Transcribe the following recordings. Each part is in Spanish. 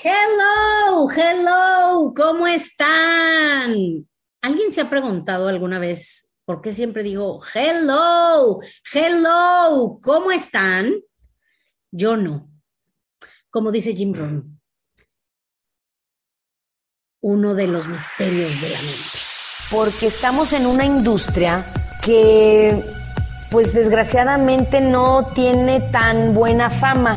Hello, hello, ¿cómo están? ¿Alguien se ha preguntado alguna vez por qué siempre digo hello, hello, ¿cómo están? Yo no. Como dice Jim Rohn, uno de los misterios de la mente. Porque estamos en una industria que, pues desgraciadamente, no tiene tan buena fama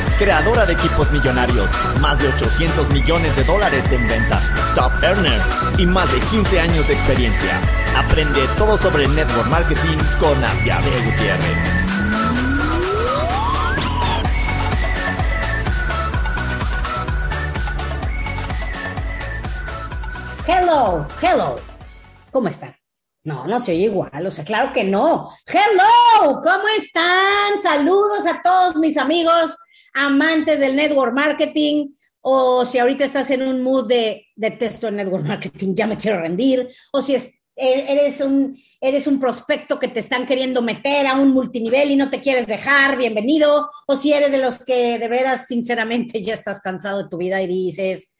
creadora de equipos millonarios, más de 800 millones de dólares en ventas, top earner y más de 15 años de experiencia. Aprende todo sobre network marketing con Asiade Gutiérrez. Hello, hello. ¿Cómo están? No, no se oye igual, o sea, claro que no. Hello, ¿cómo están? Saludos a todos mis amigos amantes del network marketing, o si ahorita estás en un mood de, de texto en network marketing, ya me quiero rendir, o si e, eres, un, eres un prospecto que te están queriendo meter a un multinivel y no te quieres dejar, bienvenido, o si eres de los que de veras, sinceramente, ya estás cansado de tu vida y dices,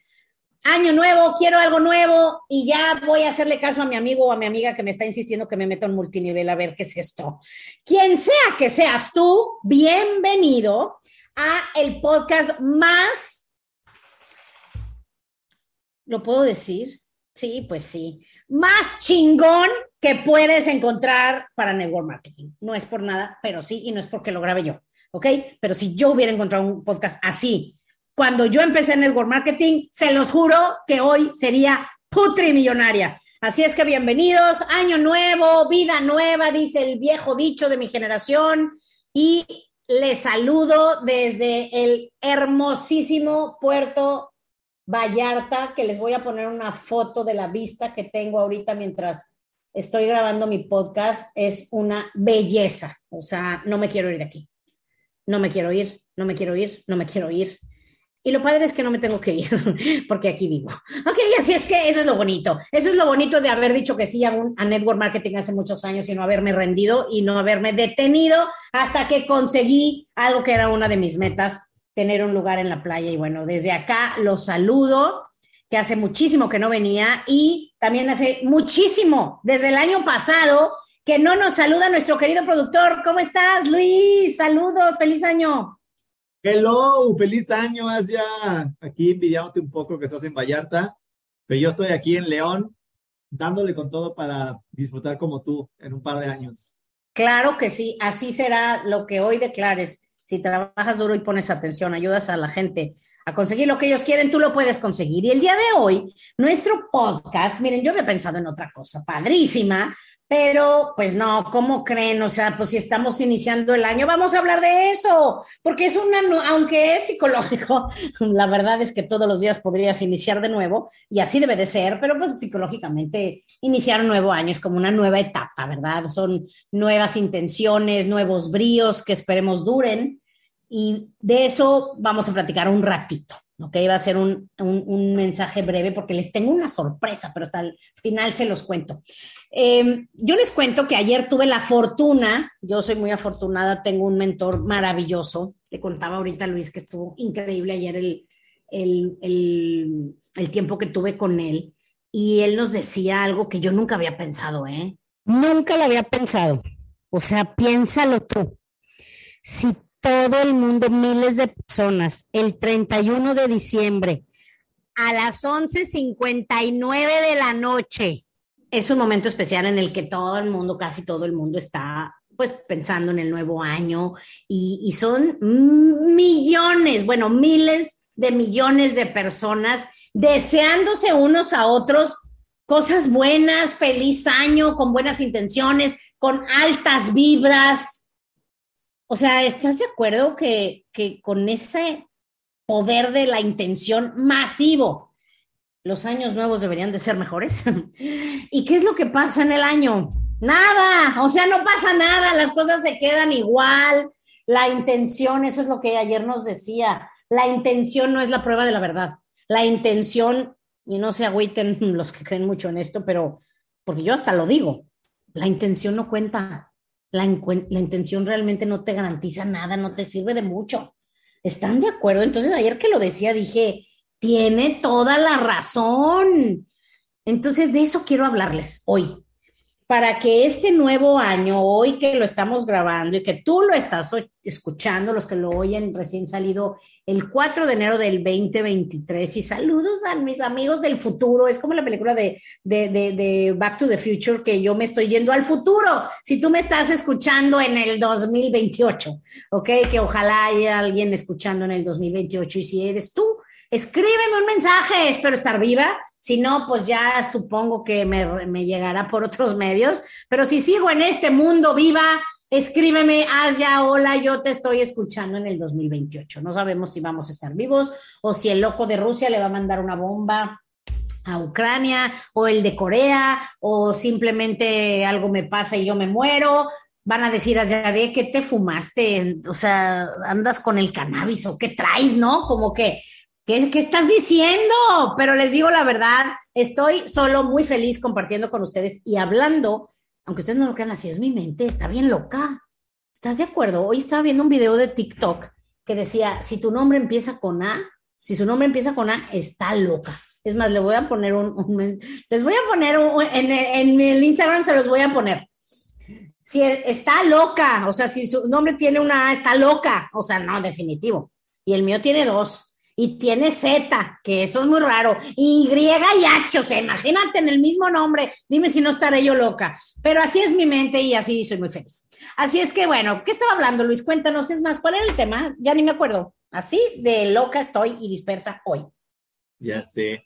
año nuevo, quiero algo nuevo y ya voy a hacerle caso a mi amigo o a mi amiga que me está insistiendo que me meta en multinivel a ver qué es esto. Quien sea que seas tú, bienvenido a el podcast más, ¿lo puedo decir? Sí, pues sí, más chingón que puedes encontrar para network marketing. No es por nada, pero sí, y no es porque lo grabe yo, ¿ok? Pero si yo hubiera encontrado un podcast así, cuando yo empecé en network marketing, se los juro que hoy sería putrimillonaria. Así es que bienvenidos, año nuevo, vida nueva, dice el viejo dicho de mi generación. Y les saludo desde el hermosísimo puerto Vallarta, que les voy a poner una foto de la vista que tengo ahorita mientras estoy grabando mi podcast. Es una belleza. O sea, no me quiero ir de aquí. No me quiero ir, no me quiero ir, no me quiero ir. Y lo padre es que no me tengo que ir, porque aquí vivo. Ok, así es que eso es lo bonito. Eso es lo bonito de haber dicho que sí a, un, Network Marketing hace muchos años y no haberme rendido y no haberme detenido hasta que conseguí algo que era una de mis metas, tener un lugar en la playa. Y bueno, desde acá los saludo, que hace muchísimo que no venía y también hace muchísimo, desde el año pasado, que no nos saluda nuestro querido productor. ¿Cómo estás, Luis? Saludos, feliz año. Hello, feliz año, Asia. Aquí envidiándote un poco que estás en Vallarta, pero yo estoy aquí en León, dándole con todo para disfrutar como tú en un par de años. Claro que sí, así será lo que hoy declares. Si trabajas duro y pones atención, ayudas a la gente a conseguir lo que ellos quieren, tú lo puedes conseguir. Y el día de hoy, nuestro podcast, miren, yo había pensado en otra cosa padrísima, pero, pues no, ¿cómo creen? O sea, pues si estamos iniciando el año, vamos a hablar de eso, porque es una, aunque es psicológico, la verdad es que todos los días podrías iniciar de nuevo y así debe de ser, pero pues psicológicamente iniciar un nuevo año es como una nueva etapa, ¿verdad? Son nuevas intenciones, nuevos bríos que esperemos duren y de eso vamos a platicar un ratito. ¿Ok? Va a ser un, un, mensaje breve porque les tengo una sorpresa, pero hasta el final se los cuento. Eh, yo les cuento que ayer tuve la fortuna, yo soy muy afortunada, tengo un mentor maravilloso, le contaba ahorita Luis que estuvo increíble ayer el, el, el, el tiempo que tuve con él y él nos decía algo que yo nunca había pensado, ¿eh? Nunca lo había pensado. O sea, piénsalo tú. Si todo el mundo, miles de personas, el 31 de diciembre a las 11.59 de la noche. Es un momento especial en el que todo el mundo, casi todo el mundo está pues pensando en el nuevo año y, y son millones, bueno, miles de millones de personas deseándose unos a otros cosas buenas, feliz año, con buenas intenciones, con altas vibras, o sea, ¿estás de acuerdo que, con ese poder de la intención masivo los años nuevos deberían de ser mejores. ¿Y qué es lo que pasa en el año? Nada, o sea, no pasa nada, las cosas se quedan igual. La intención, eso es lo que ayer nos decía, la intención no es la prueba de la verdad. La intención, y no se agüiten los que creen mucho en esto, pero porque yo hasta lo digo, la intención no cuenta. La, intención realmente no te garantiza nada, no te sirve de mucho. ¿Están de acuerdo? Entonces ayer que lo decía dije, tiene toda la razón. Entonces de eso quiero hablarles hoy para que este nuevo año, hoy que lo estamos grabando y que tú lo estás escuchando, los que lo oyen recién salido el 4 de enero del 2023, y saludos a mis amigos del futuro, es como la película de, de, de, Back to the Future, que yo me estoy yendo al futuro, si tú me estás escuchando en el 2028, ¿ok? Que ojalá haya alguien escuchando en el 2028, y si eres tú, escríbeme un mensaje, espero estar viva. Si no, pues ya supongo que me, llegará por otros medios. Pero si sigo en este mundo viva, escríbeme, haz ya, hola, yo te estoy escuchando en el 2028. No sabemos si vamos a estar vivos o si el loco de Rusia le va a mandar una bomba a Ucrania o el de Corea o simplemente algo me pasa y yo me muero. Van a decir, de ¿qué te fumaste? O sea, andas con el cannabis o qué traes, ¿no? Como que ¿Qué, ¿Qué, estás diciendo? Pero les digo la verdad, estoy solo muy feliz compartiendo con ustedes y hablando, aunque ustedes no lo crean, así es mi mente, está bien loca. ¿Estás de acuerdo? Hoy estaba viendo un video de TikTok que decía, si tu nombre empieza con A, si su nombre empieza con A, está loca. Es más, le voy a poner un, les voy a poner en, en el Instagram se los voy a poner. Si está loca, o sea, si su nombre tiene una A, está loca, o sea, no, definitivo. Y el mío tiene dos y tiene Z, que eso es muy raro, y Y y H, o sea, imagínate en el mismo nombre, dime si no estaré yo loca, pero así es mi mente y así soy muy feliz. Así es que bueno, ¿qué estaba hablando Luis? Cuéntanos, es más, ¿cuál era el tema? Ya ni me acuerdo. Así de loca estoy y dispersa hoy. Ya sé,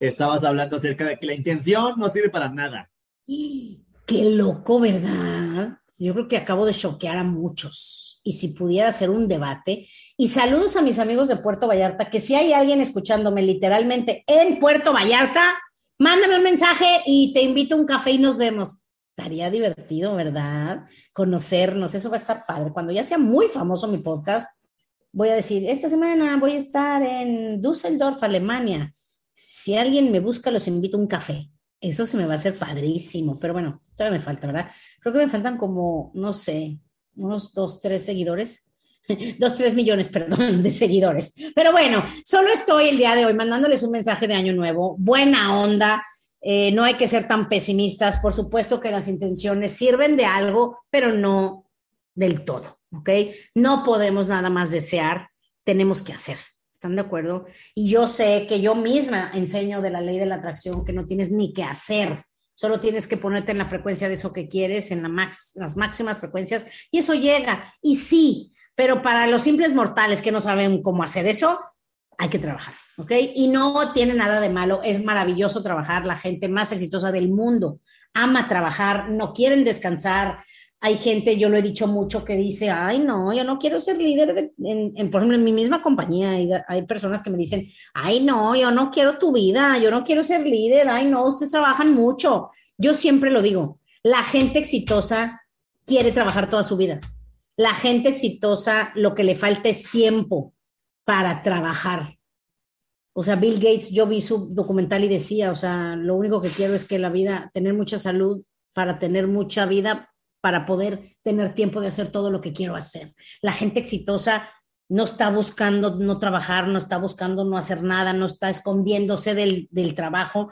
estabas hablando acerca de que la intención no sirve para nada. Qué loco, ¿verdad? Yo creo que acabo de choquear a muchos y si pudiera hacer un debate. Y saludos a mis amigos de Puerto Vallarta, que si hay alguien escuchándome literalmente en Puerto Vallarta, mándame un mensaje y te invito a un café y nos vemos. Estaría divertido, ¿verdad? Conocernos, eso va a estar padre. Cuando ya sea muy famoso mi podcast, voy a decir, esta semana voy a estar en Düsseldorf, Alemania. Si alguien me busca, los invito a un café. Eso se me va a hacer padrísimo, pero bueno, todavía me falta, ¿verdad? Creo que me faltan como, no sé, unos dos, tres seguidores, dos, tres millones, perdón, de seguidores. Pero bueno, solo estoy el día de hoy mandándoles un mensaje de año nuevo, buena onda. Eh, no hay que ser tan pesimistas. Por supuesto que las intenciones sirven de algo, pero no del todo, ¿ok? No podemos nada más desear, tenemos que hacer. ¿Están de acuerdo? Y yo sé que yo misma enseño de la ley de la atracción que no tienes ni que hacer, Solo tienes que ponerte en la frecuencia de eso que quieres, en las máximas frecuencias, y eso llega. Y sí, pero para los simples mortales que no saben cómo hacer eso, hay que trabajar, ¿ok? Y no tiene nada de malo, es maravilloso trabajar, la gente más exitosa del mundo ama trabajar, no quieren descansar, hay gente, yo lo he dicho mucho, que dice, ay, no, yo no quiero ser líder, en, por ejemplo, en mi misma compañía hay, hay, personas que me dicen, ay, no, yo no quiero tu vida, yo no quiero ser líder, ay, no, ustedes trabajan mucho. Yo siempre lo digo, la gente exitosa quiere trabajar toda su vida. La gente exitosa lo que le falta es tiempo para trabajar. O sea, Bill Gates, yo vi su documental y decía, o sea, lo único que quiero es que la vida, tener mucha salud para tener mucha vida para poder tener tiempo de hacer todo lo que quiero hacer. La gente exitosa no está buscando no trabajar, no está buscando no hacer nada, no está escondiéndose del, trabajo,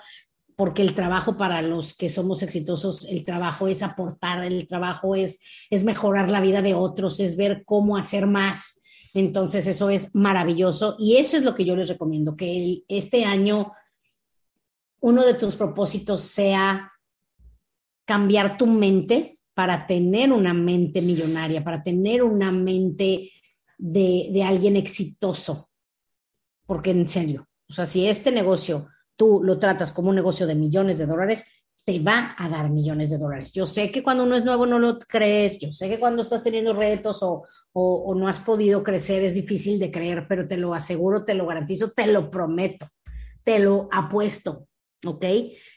porque el trabajo para los que somos exitosos, el trabajo es aportar, el trabajo es, es mejorar la vida de otros, es ver cómo hacer más. Entonces eso es maravilloso y eso es lo que yo les recomiendo, que este año uno de tus propósitos sea cambiar tu mente, para tener una mente millonaria, para tener una mente de, alguien exitoso. Porque en serio, o sea, si este negocio tú lo tratas como un negocio de millones de dólares, te va a dar millones de dólares. Yo sé que cuando uno es nuevo no lo crees, yo sé que cuando estás teniendo retos o, o, no has podido crecer es difícil de creer, pero te lo aseguro, te lo garantizo, te lo prometo. te lo apuesto, ¿ok?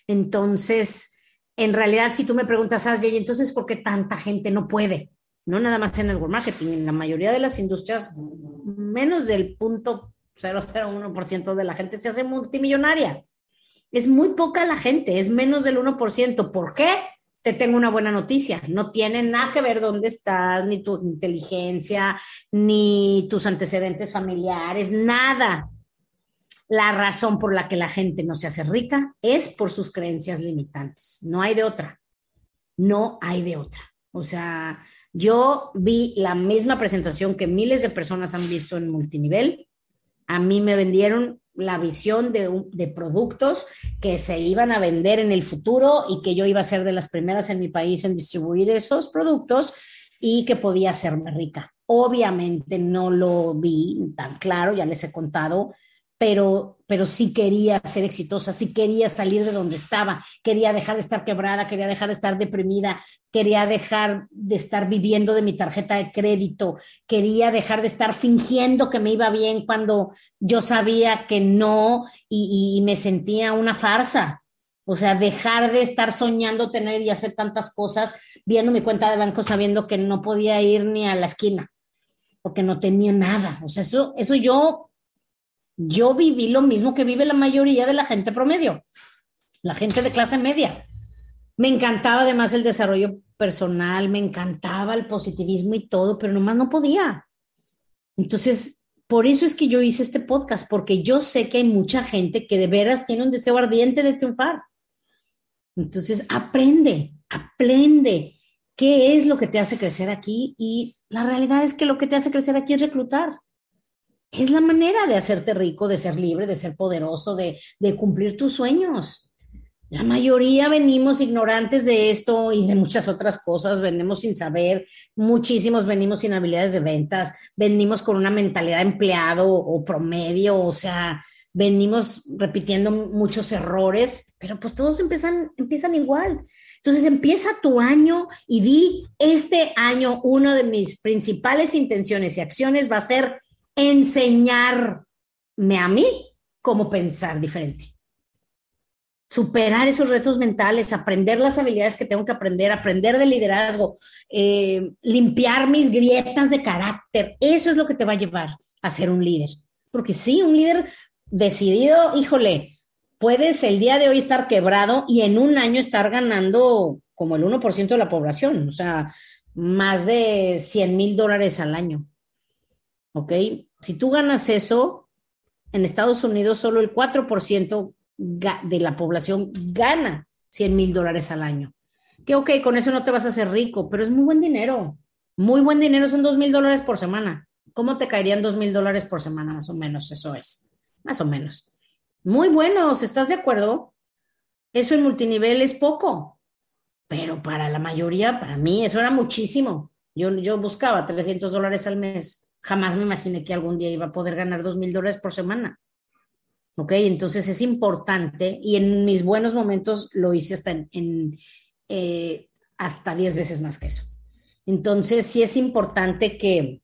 Entonces, en realidad, si tú me preguntas, ¿y entonces por qué tanta gente no puede? No nada más en el marketing, en la mayoría de las industrias, menos del punto 001% de la gente se hace multimillonaria. Es muy poca la gente, es menos del 1%. ¿Por qué? Te tengo una buena noticia. No tiene nada que ver dónde estás, ni tu inteligencia, ni tus antecedentes familiares, nada. La razón por la que la gente no se hace rica es por sus creencias limitantes. No hay de otra. No hay de otra. O sea, yo vi la misma presentación que miles de personas han visto en multinivel. A mí me vendieron la visión de, de, productos que se iban a vender en el futuro y que yo iba a ser de las primeras en mi país en distribuir esos productos y que podía hacerme rica. Obviamente no lo vi tan claro, ya les he contado pero, pero sí quería ser exitosa, sí quería salir de donde estaba, quería dejar de estar quebrada, quería dejar de estar deprimida, quería dejar de estar viviendo de mi tarjeta de crédito, quería dejar de estar fingiendo que me iba bien cuando yo sabía que no y, me sentía una farsa. O sea, dejar de estar soñando tener y hacer tantas cosas, viendo mi cuenta de banco sabiendo que no podía ir ni a la esquina, porque no tenía nada. O sea, eso, eso yo yo viví lo mismo que vive la mayoría de la gente promedio, la gente de clase media. Me encantaba además el desarrollo personal, me encantaba el positivismo y todo, pero nomás no podía. Entonces, por eso es que yo hice este podcast, porque yo sé que hay mucha gente que de veras tiene un deseo ardiente de triunfar. Entonces, aprende, aprende qué es lo que te hace crecer aquí y la realidad es que lo que te hace crecer aquí es reclutar es la manera de hacerte rico, de ser libre, de ser poderoso, de, cumplir tus sueños. La mayoría venimos ignorantes de esto y de muchas otras cosas, venimos sin saber, muchísimos venimos sin habilidades de ventas, venimos con una mentalidad empleado o promedio, o sea, venimos repitiendo muchos errores, pero pues todos empiezan, empiezan igual. Entonces empieza tu año y di, este año una de mis principales intenciones y acciones va a ser enseñarme a mí cómo pensar diferente. Superar esos retos mentales, aprender las habilidades que tengo que aprender, aprender de liderazgo, eh, limpiar mis grietas de carácter. Eso es lo que te va a llevar a ser un líder. Porque sí, un líder decidido, híjole, puedes el día de hoy estar quebrado y en un año estar ganando como el 1% de la población, o sea, más de 100 mil dólares al año. ¿ok? Si tú ganas eso, en Estados Unidos solo el 4% de la población gana 100 mil dólares al año. Que ok, con eso no te vas a hacer rico, pero es muy buen dinero. Muy buen dinero, son 2 mil dólares por semana. ¿Cómo te caerían 2 mil dólares por semana? Más o menos, eso es. Más o menos. Muy buenos, ¿estás de acuerdo? Eso en multinivel es poco, pero para la mayoría, para mí, eso era muchísimo. Yo, yo buscaba 300 dólares al mes jamás me imaginé que algún día iba a poder ganar dos mil dólares por semana. ¿Ok? Entonces es importante y en mis buenos momentos lo hice hasta en, eh, hasta 10 veces más que eso. Entonces sí es importante que,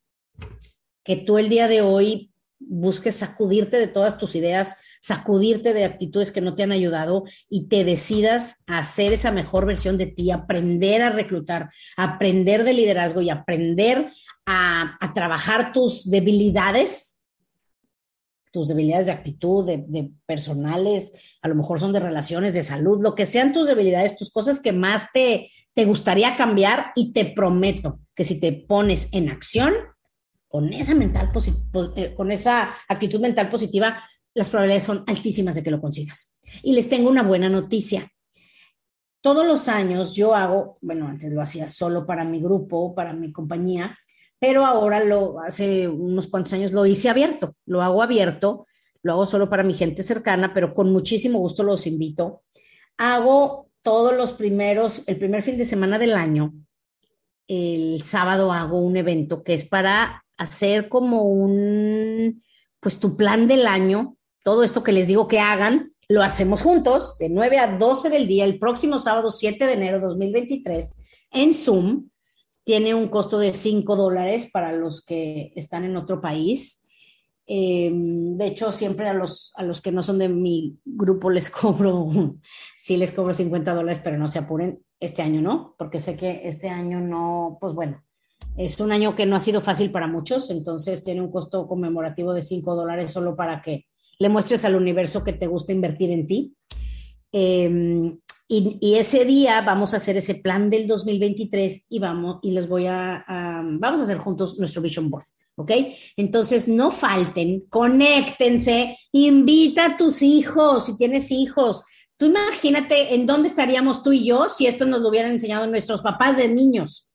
que tú el día de hoy busques sacudirte de todas tus ideas, sacudirte de actitudes que no te han ayudado y te decidas a hacer esa mejor versión de ti, aprender a reclutar, aprender de liderazgo y aprender a, trabajar tus debilidades, tus debilidades de actitud, de, personales, a lo mejor son de relaciones, de salud, lo que sean tus debilidades, tus cosas que más te, te gustaría cambiar y te prometo que si te pones en acción con esa, mental eh, con esa actitud mental positiva, las probabilidades son altísimas de que lo consigas. Y les tengo una buena noticia. Todos los años yo hago, bueno, antes lo hacía solo para mi grupo, para mi compañía, pero ahora lo hace unos cuantos años lo hice abierto, lo hago abierto, lo hago solo para mi gente cercana, pero con muchísimo gusto los invito. Hago todos los primeros, el primer fin de semana del año, el sábado hago un evento que es para hacer como un, pues tu plan del año, todo esto que les digo que hagan, lo hacemos juntos de 9 a 12 del día, el próximo sábado 7 de enero de 2023, en Zoom tiene un costo de 5 dólares para los que están en otro país. Em, de hecho, siempre a los, a los que no son de mi grupo les cobro, sí les cobro 50 dólares, pero no se apuren. Este año no, porque sé que este año no, pues bueno, es un año que no ha sido fácil para muchos, entonces tiene un costo conmemorativo de 5 dólares solo para que le muestres al universo que te gusta invertir en ti. Em, y, ese día vamos a hacer ese plan del 2023 y vamos y les voy a, vamos a hacer juntos nuestro vision board, ¿ok? Entonces no falten, conéctense, invita a tus hijos si tienes hijos. Tú imagínate en dónde estaríamos tú y yo si esto nos lo hubieran enseñado nuestros papás de niños.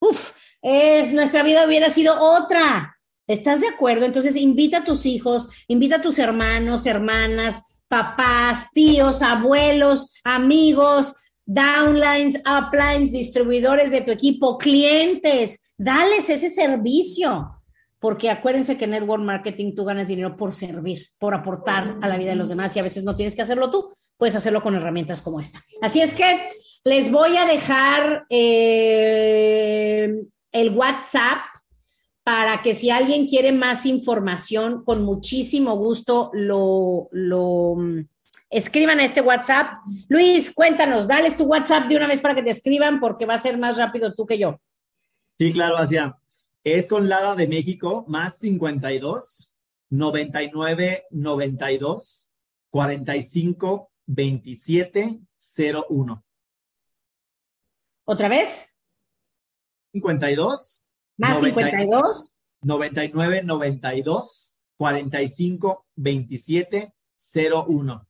Uf, es, nuestra vida hubiera sido otra. ¿Estás de acuerdo? Entonces invita a tus hijos, invita a tus hermanos, hermanas, papás, tíos, abuelos, amigos, downlines, uplines, distribuidores de tu equipo, clientes, dales ese servicio. Porque acuérdense que Network Marketing tú ganas dinero por servir, por aportar a la vida de los demás y a veces no tienes que hacerlo tú, puedes hacerlo con herramientas como esta. Así es que les voy a dejar eh, el WhatsApp para que si alguien quiere más información, con muchísimo gusto lo, lo mm, escriban a este WhatsApp. Luis, cuéntanos, dales tu WhatsApp de una vez para que te escriban porque va a ser más rápido tú que yo. Sí, claro, Asia. Es con Lada de México, más 52 99 92 45 27 01. ¿Otra vez? 52 más 52. 99 92 45 27 01.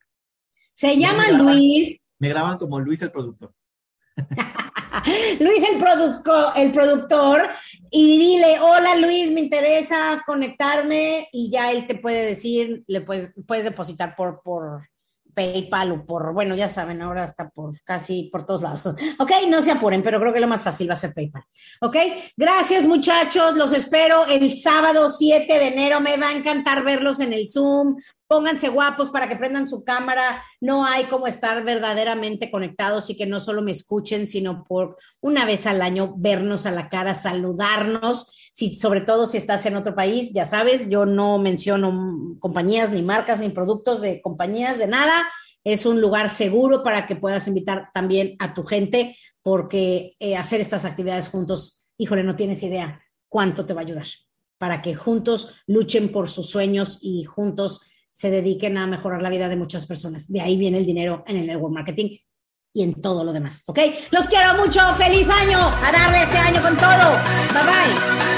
Se llama Luis. Me graban como Luis el productor. Luis el, producto, el productor y dile, hola Luis, me interesa conectarme y ya él te puede decir, le puedes, puedes depositar por, por, PayPal o por, bueno, ya saben, ahora está por casi por todos lados. Ok, no se apuren, pero creo que lo más fácil va a ser PayPal. Ok, gracias muchachos, los espero el sábado 7 de enero, me va a encantar verlos en el Zoom. Pónganse guapos para que prendan su cámara. No hay como estar verdaderamente conectados y que no solo me escuchen, sino por una vez al año vernos a la cara, saludarnos. Si, sobre todo si estás en otro país, ya sabes, yo no menciono compañías, ni marcas, ni productos de compañías, de nada. Es un lugar seguro para que puedas invitar también a tu gente, porque eh, hacer estas actividades juntos, híjole, no tienes idea cuánto te va a ayudar para que juntos luchen por sus sueños y juntos se dediquen a mejorar la vida de muchas personas. De ahí viene el dinero en el network marketing y en todo lo demás. ¿Ok? Los quiero mucho. Feliz año. A darle este año con todo. Bye bye.